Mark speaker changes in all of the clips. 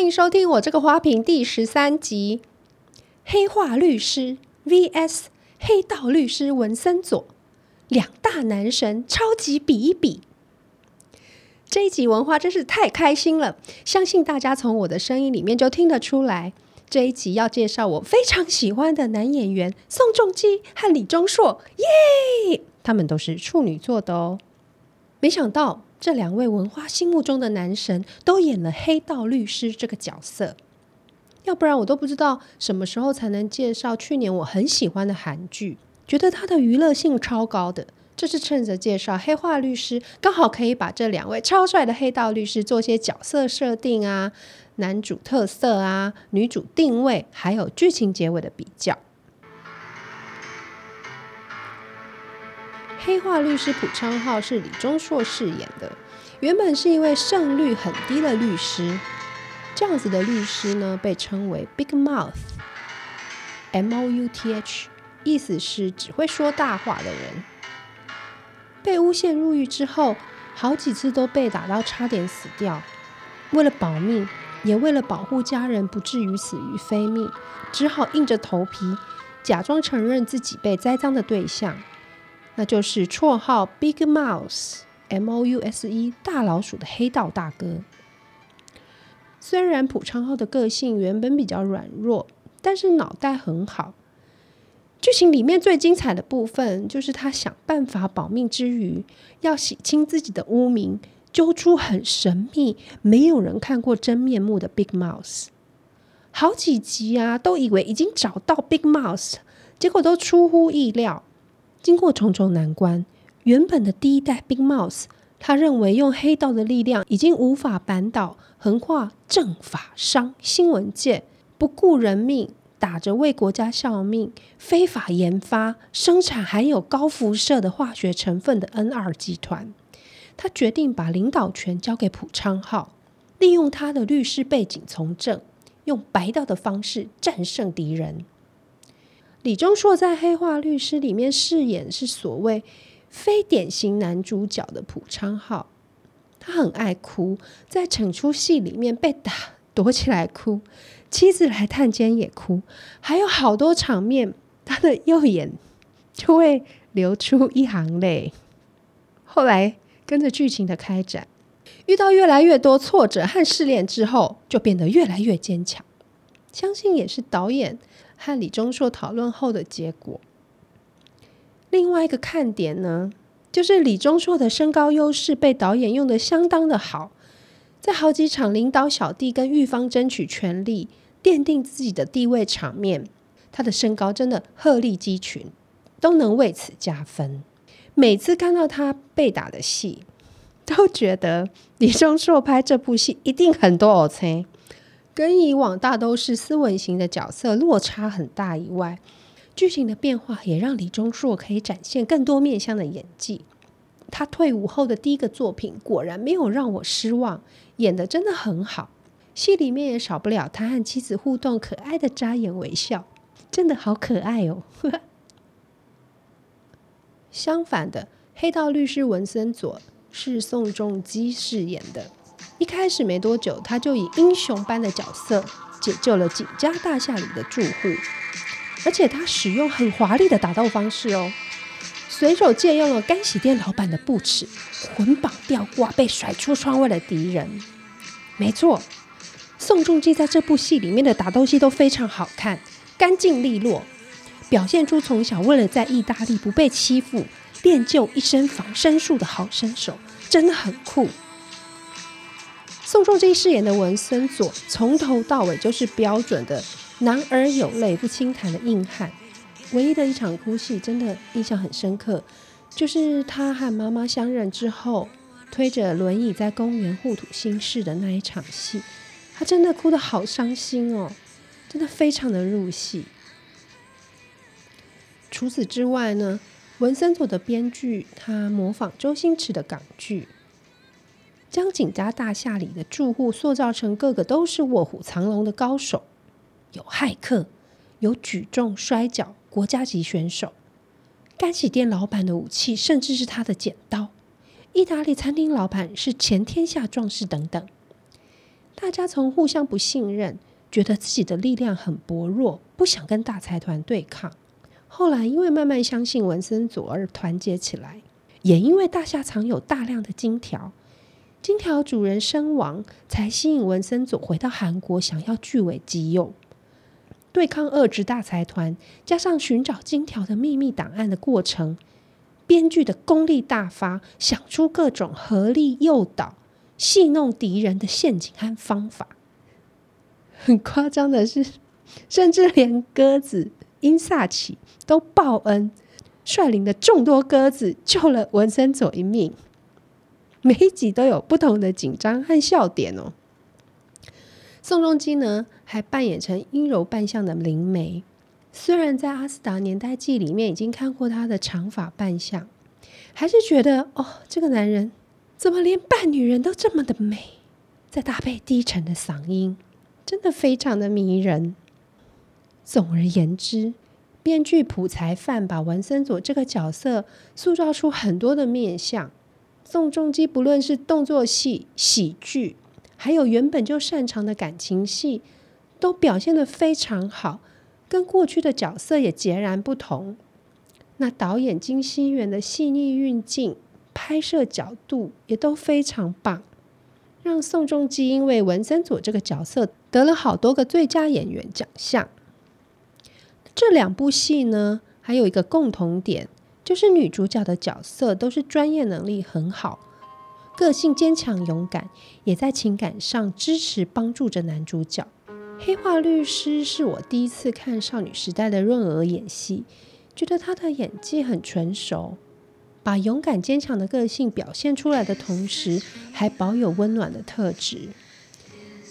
Speaker 1: 欢迎收听我这个花瓶第十三集：黑化律师 vs 黑道律师文森佐，两大男神超级比一比。这一集文化真是太开心了，相信大家从我的声音里面就听得出来。这一集要介绍我非常喜欢的男演员宋仲基和李钟硕，耶！他们都是处女座的哦。没想到这两位文花心目中的男神都演了黑道律师这个角色，要不然我都不知道什么时候才能介绍去年我很喜欢的韩剧，觉得它的娱乐性超高的。这是趁着介绍黑化律师，刚好可以把这两位超帅的黑道律师做些角色设定啊。男主特色啊，女主定位，还有剧情结尾的比较。黑化律师朴昌浩是李钟硕饰演的，原本是一位胜率很低的律师。这样子的律师呢，被称为 Big Mouth，M O U T H，意思是只会说大话的人。被诬陷入狱之后，好几次都被打到差点死掉，为了保命。也为了保护家人不至于死于非命，只好硬着头皮假装承认自己被栽赃的对象，那就是绰号 Big Mouse（M O U S E） 大老鼠的黑道大哥。虽然朴昌浩的个性原本比较软弱，但是脑袋很好。剧情里面最精彩的部分，就是他想办法保命之余，要洗清自己的污名。揪出很神秘、没有人看过真面目的 Big Mouse，好几集啊，都以为已经找到 Big Mouse，结果都出乎意料。经过重重难关，原本的第一代 Big Mouse，他认为用黑道的力量已经无法扳倒横跨政法商新闻界，不顾人命，打着为国家效命、非法研发、生产含有高辐射的化学成分的 N2 集团。他决定把领导权交给朴昌浩，利用他的律师背景从政，用白道的方式战胜敌人。李钟硕在《黑化律师》里面饰演是所谓非典型男主角的朴昌浩，他很爱哭，在整出戏里面被打躲起来哭，妻子来探监也哭，还有好多场面，他的右眼就会流出一行泪。后来。跟着剧情的开展，遇到越来越多挫折和试炼之后，就变得越来越坚强。相信也是导演和李钟硕讨论后的结果。另外一个看点呢，就是李钟硕的身高优势被导演用得相当的好，在好几场领导小弟跟狱方争取权力、奠定自己的地位场面，他的身高真的鹤立鸡群，都能为此加分。每次看到他被打的戏，都觉得李钟硕拍这部戏一定很多奥客，跟以往大都是斯文型的角色落差很大以外，剧情的变化也让李钟硕可以展现更多面向的演技。他退伍后的第一个作品果然没有让我失望，演得真的很好。戏里面也少不了他和妻子互动可爱的眨眼微笑，真的好可爱哦。相反的，黑道律师文森佐是宋仲基饰演的。一开始没多久，他就以英雄般的角色解救了景家大厦里的住户，而且他使用很华丽的打斗方式哦，随手借用了干洗店老板的布尺，捆绑吊挂被甩出窗外的敌人。没错，宋仲基在这部戏里面的打斗戏都非常好看，干净利落。表现出从小为了在意大利不被欺负，练就一身防身术的好身手，真的很酷。宋仲基饰演的文森佐，从头到尾就是标准的男儿有泪不轻弹的硬汉。唯一的一场哭戏，真的印象很深刻，就是他和妈妈相认之后，推着轮椅在公园互吐心事的那一场戏，他真的哭得好伤心哦，真的非常的入戏。除此之外呢，文森佐的编剧他模仿周星驰的港剧，将景家大厦里的住户塑造成个个都是卧虎藏龙的高手，有骇客，有举重摔跤国家级选手，干洗店老板的武器甚至是他的剪刀，意大利餐厅老板是前天下壮士等等。大家从互相不信任，觉得自己的力量很薄弱，不想跟大财团对抗。后来因为慢慢相信文森佐而团结起来，也因为大厦藏有大量的金条，金条主人身亡，才吸引文森佐回到韩国，想要据为己有。对抗恶质大财团，加上寻找金条的秘密档案的过程，编剧的功力大发，想出各种合力诱导、戏弄敌人的陷阱和方法。很夸张的是，甚至连鸽子英萨奇都报恩，率领的众多鸽子救了文森佐一命。每一集都有不同的紧张和笑点哦。宋仲基呢，还扮演成阴柔扮相的灵媒。虽然在《阿斯达年代记》里面已经看过他的长发扮相，还是觉得哦，这个男人怎么连扮女人都这么的美？再搭配低沉的嗓音，真的非常的迷人。总而言之，编剧朴才范把文森佐这个角色塑造出很多的面相。宋仲基不论是动作戏、喜剧，还有原本就擅长的感情戏，都表现得非常好，跟过去的角色也截然不同。那导演金熙元的细腻运镜、拍摄角度也都非常棒，让宋仲基因为文森佐这个角色得了好多个最佳演员奖项。这两部戏呢，还有一个共同点，就是女主角的角色都是专业能力很好。个性坚强勇敢，也在情感上支持帮助着男主角。黑化律师是我第一次看少女时代的润娥演戏，觉得她的演技很纯熟，把勇敢坚强的个性表现出来的同时，还保有温暖的特质。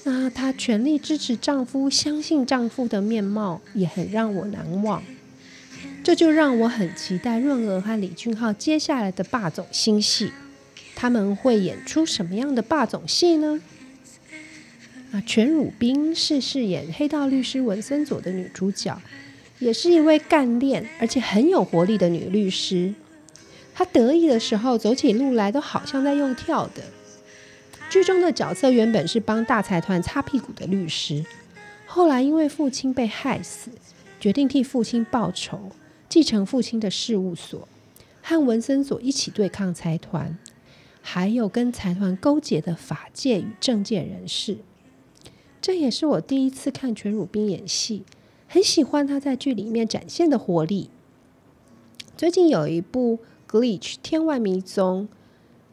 Speaker 1: 那她全力支持丈夫、相信丈夫的面貌，也很让我难忘。这就让我很期待润娥和李俊昊接下来的霸总新戏。他们会演出什么样的霸总戏呢？啊，全汝彬是饰演黑道律师文森佐的女主角，也是一位干练而且很有活力的女律师。她得意的时候，走起路来都好像在用跳的。剧中的角色原本是帮大财团擦屁股的律师，后来因为父亲被害死，决定替父亲报仇，继承父亲的事务所，和文森佐一起对抗财团。还有跟财团勾结的法界与政界人士，这也是我第一次看全汝彬演戏，很喜欢他在剧里面展现的活力。最近有一部《Glitch 天外迷踪》，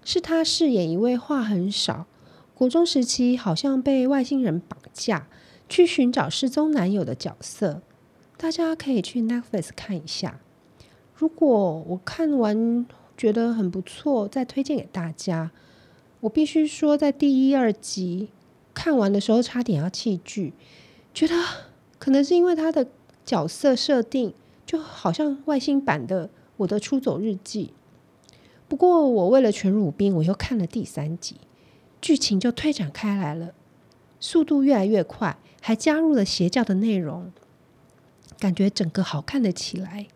Speaker 1: 是他饰演一位话很少、国中时期好像被外星人绑架，去寻找失踪男友的角色。大家可以去 Netflix 看一下。如果我看完，觉得很不错，再推荐给大家。我必须说，在第一、二集看完的时候，差点要弃剧，觉得可能是因为他的角色设定就好像外星版的《我的出走日记》。不过，我为了全汝彬，我又看了第三集，剧情就推展开来了，速度越来越快，还加入了邪教的内容，感觉整个好看了起来。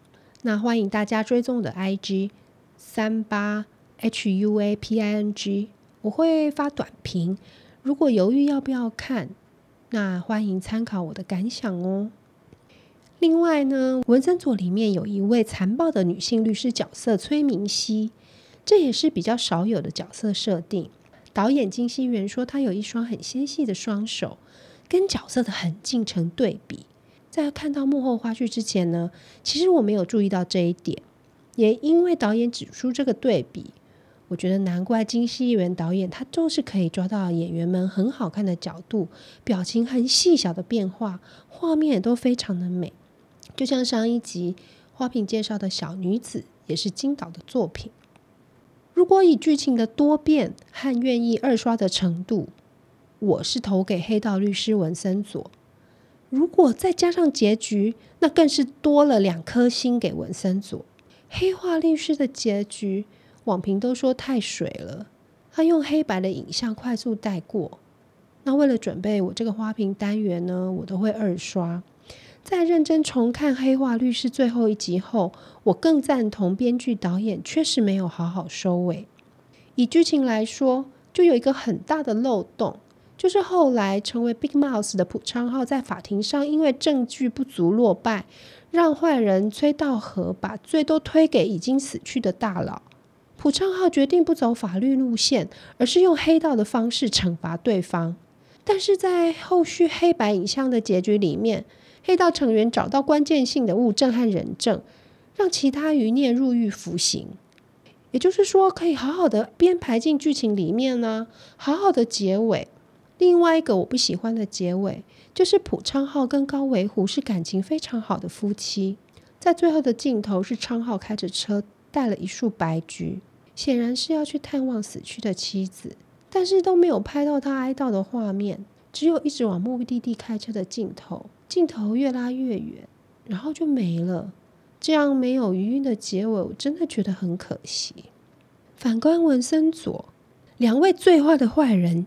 Speaker 1: 那欢迎大家追踪我的 IG。三八 H U A P I N G，我会发短评。如果犹豫要不要看，那欢迎参考我的感想哦。另外呢，文森佐里面有一位残暴的女性律师角色崔明熙，这也是比较少有的角色设定。导演金熙元说，她有一双很纤细的双手，跟角色的狠劲成对比。在看到幕后花絮之前呢，其实我没有注意到这一点。也因为导演指出这个对比，我觉得难怪金熙元导演他就是可以抓到演员们很好看的角度，表情很细小的变化，画面也都非常的美。就像上一集花瓶介绍的小女子，也是金导的作品。如果以剧情的多变和愿意二刷的程度，我是投给黑道律师文森佐。如果再加上结局，那更是多了两颗星给文森佐。黑化律师的结局，网评都说太水了。他用黑白的影像快速带过。那为了准备我这个花瓶单元呢，我都会二刷。在认真重看黑化律师最后一集后，我更赞同编剧导演确实没有好好收尾。以剧情来说，就有一个很大的漏洞，就是后来成为 Big Mouth 的朴昌浩在法庭上因为证据不足落败，让坏人崔道和把罪都推给已经死去的大佬。朴昌浩决定不走法律路线，而是用黑道的方式惩罚对方。但是在后续黑白影像的结局里面，黑道成员找到关键性的物证和人证，让其他余孽入狱服刑。也就是说，可以好好的编排进剧情里面呢，好好的结尾。另外一个我不喜欢的结尾，就是朴昌浩跟高维虎是感情非常好的夫妻，在最后的镜头是昌浩开着车带了一束白菊，显然是要去探望死去的妻子，但是都没有拍到他哀悼的画面，只有一直往目的地开车的镜头，镜头越拉越远，然后就没了。这样没有余韵的结尾，我真的觉得很可惜。反观文森佐，两位最坏的坏人。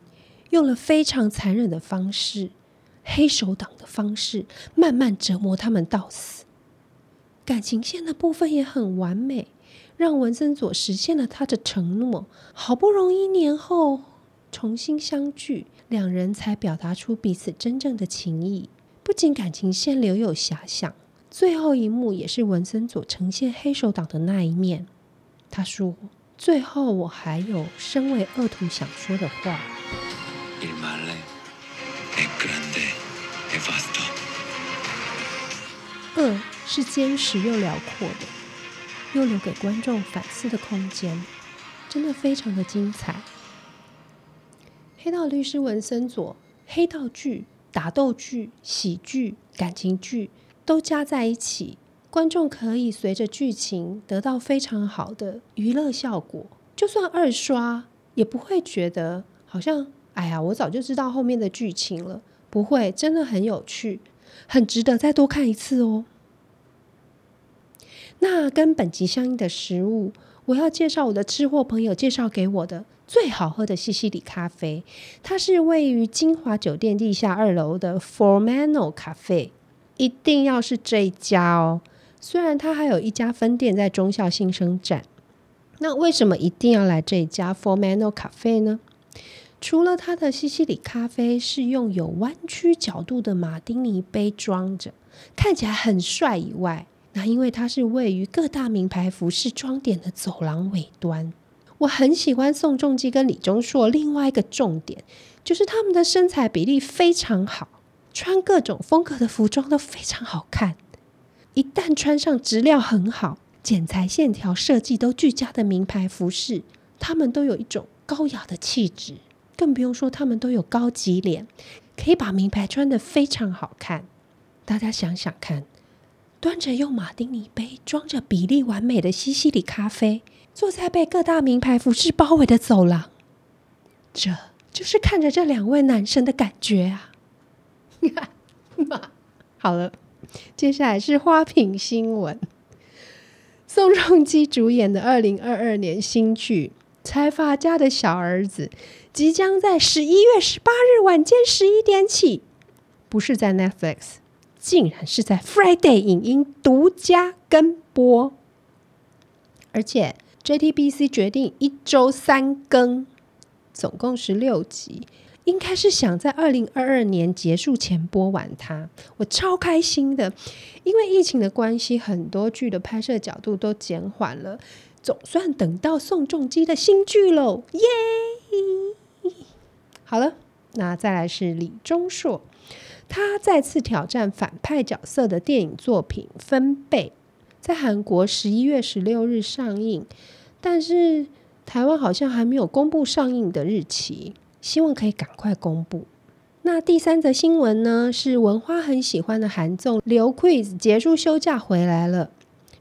Speaker 1: 用了非常残忍的方式，黑手党的方式，慢慢折磨他们到死。感情线的部分也很完美，让文森佐实现了他的承诺。好不容易年后重新相聚，两人才表达出彼此真正的情谊。不仅感情线留有遐想，最后一幕也是文森佐呈现黑手党的那一面。他说：“最后我还有身为恶徒想说的话。”是坚实又辽阔的，又留给观众反思的空间，真的非常的精彩。黑道律师文森佐，黑道剧、打斗剧、喜剧、感情剧都加在一起，观众可以随着剧情得到非常好的娱乐效果，就算二刷也不会觉得好像。哎呀，我早就知道后面的剧情了，不会，真的很有趣，很值得再多看一次哦。那跟本集相应的食物，我要介绍我的吃货朋友介绍给我的最好喝的西西里咖啡，它是位于金华酒店地下二楼的 Formano 咖啡，一定要是这一家哦。虽然它还有一家分店在忠孝新生站，那为什么一定要来这一家 Formano 咖啡呢？除了它的西西里咖啡是用有弯曲角度的马丁尼杯装着，看起来很帅以外，那因为它是位于各大名牌服饰装点的走廊尾端，我很喜欢宋仲基跟李钟硕。另外一个重点就是他们的身材比例非常好，穿各种风格的服装都非常好看。一旦穿上质量很好、剪裁线条设计都俱佳的名牌服饰，他们都有一种高雅的气质。更不用说，他们都有高级脸，可以把名牌穿得非常好看。大家想想看，端着用马丁尼杯装着比例完美的西西里咖啡，坐在被各大名牌服饰包围的走廊，这就是看着这两位男生的感觉啊！好了，接下来是花瓶新闻。宋仲基主演的二零二二年新剧《财阀家的小儿子》。即将在十一月十八日晚间十一点起，不是在 Netflix，竟然是在 Friday 影音独家跟播，而且 JTBC 决定一周三更，总共十六集，应该是想在二零二二年结束前播完它。我超开心的，因为疫情的关系，很多剧的拍摄角度都减缓了，总算等到宋仲基的新剧喽，耶！好了，那再来是李钟硕，他再次挑战反派角色的电影作品《分贝》，在韩国十一月十六日上映，但是台湾好像还没有公布上映的日期，希望可以赶快公布。那第三则新闻呢，是文花很喜欢的韩综刘 Quiz 结束休假回来了，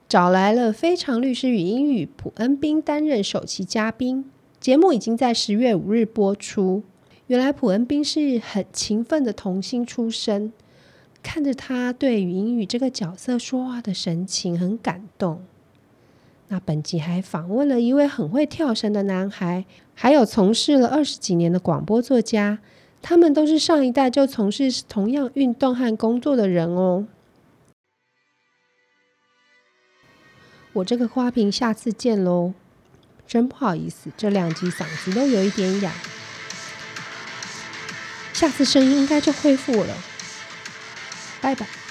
Speaker 1: 找来了《非常律师禹英禑》朴恩斌担任首席嘉宾，节目已经在十月五日播出。原来普恩斌是很勤奋的童星出身，看着他对禹英禑这个角色说话的神情很感动。那本集还访问了一位很会跳绳的男孩，还有从事了二十几年的广播作家，他们都是上一代就从事同样运动和工作的人哦。我这个花瓶下次见喽，真不好意思，这两集嗓子都有一点哑。下次声音应该就恢复了。拜拜。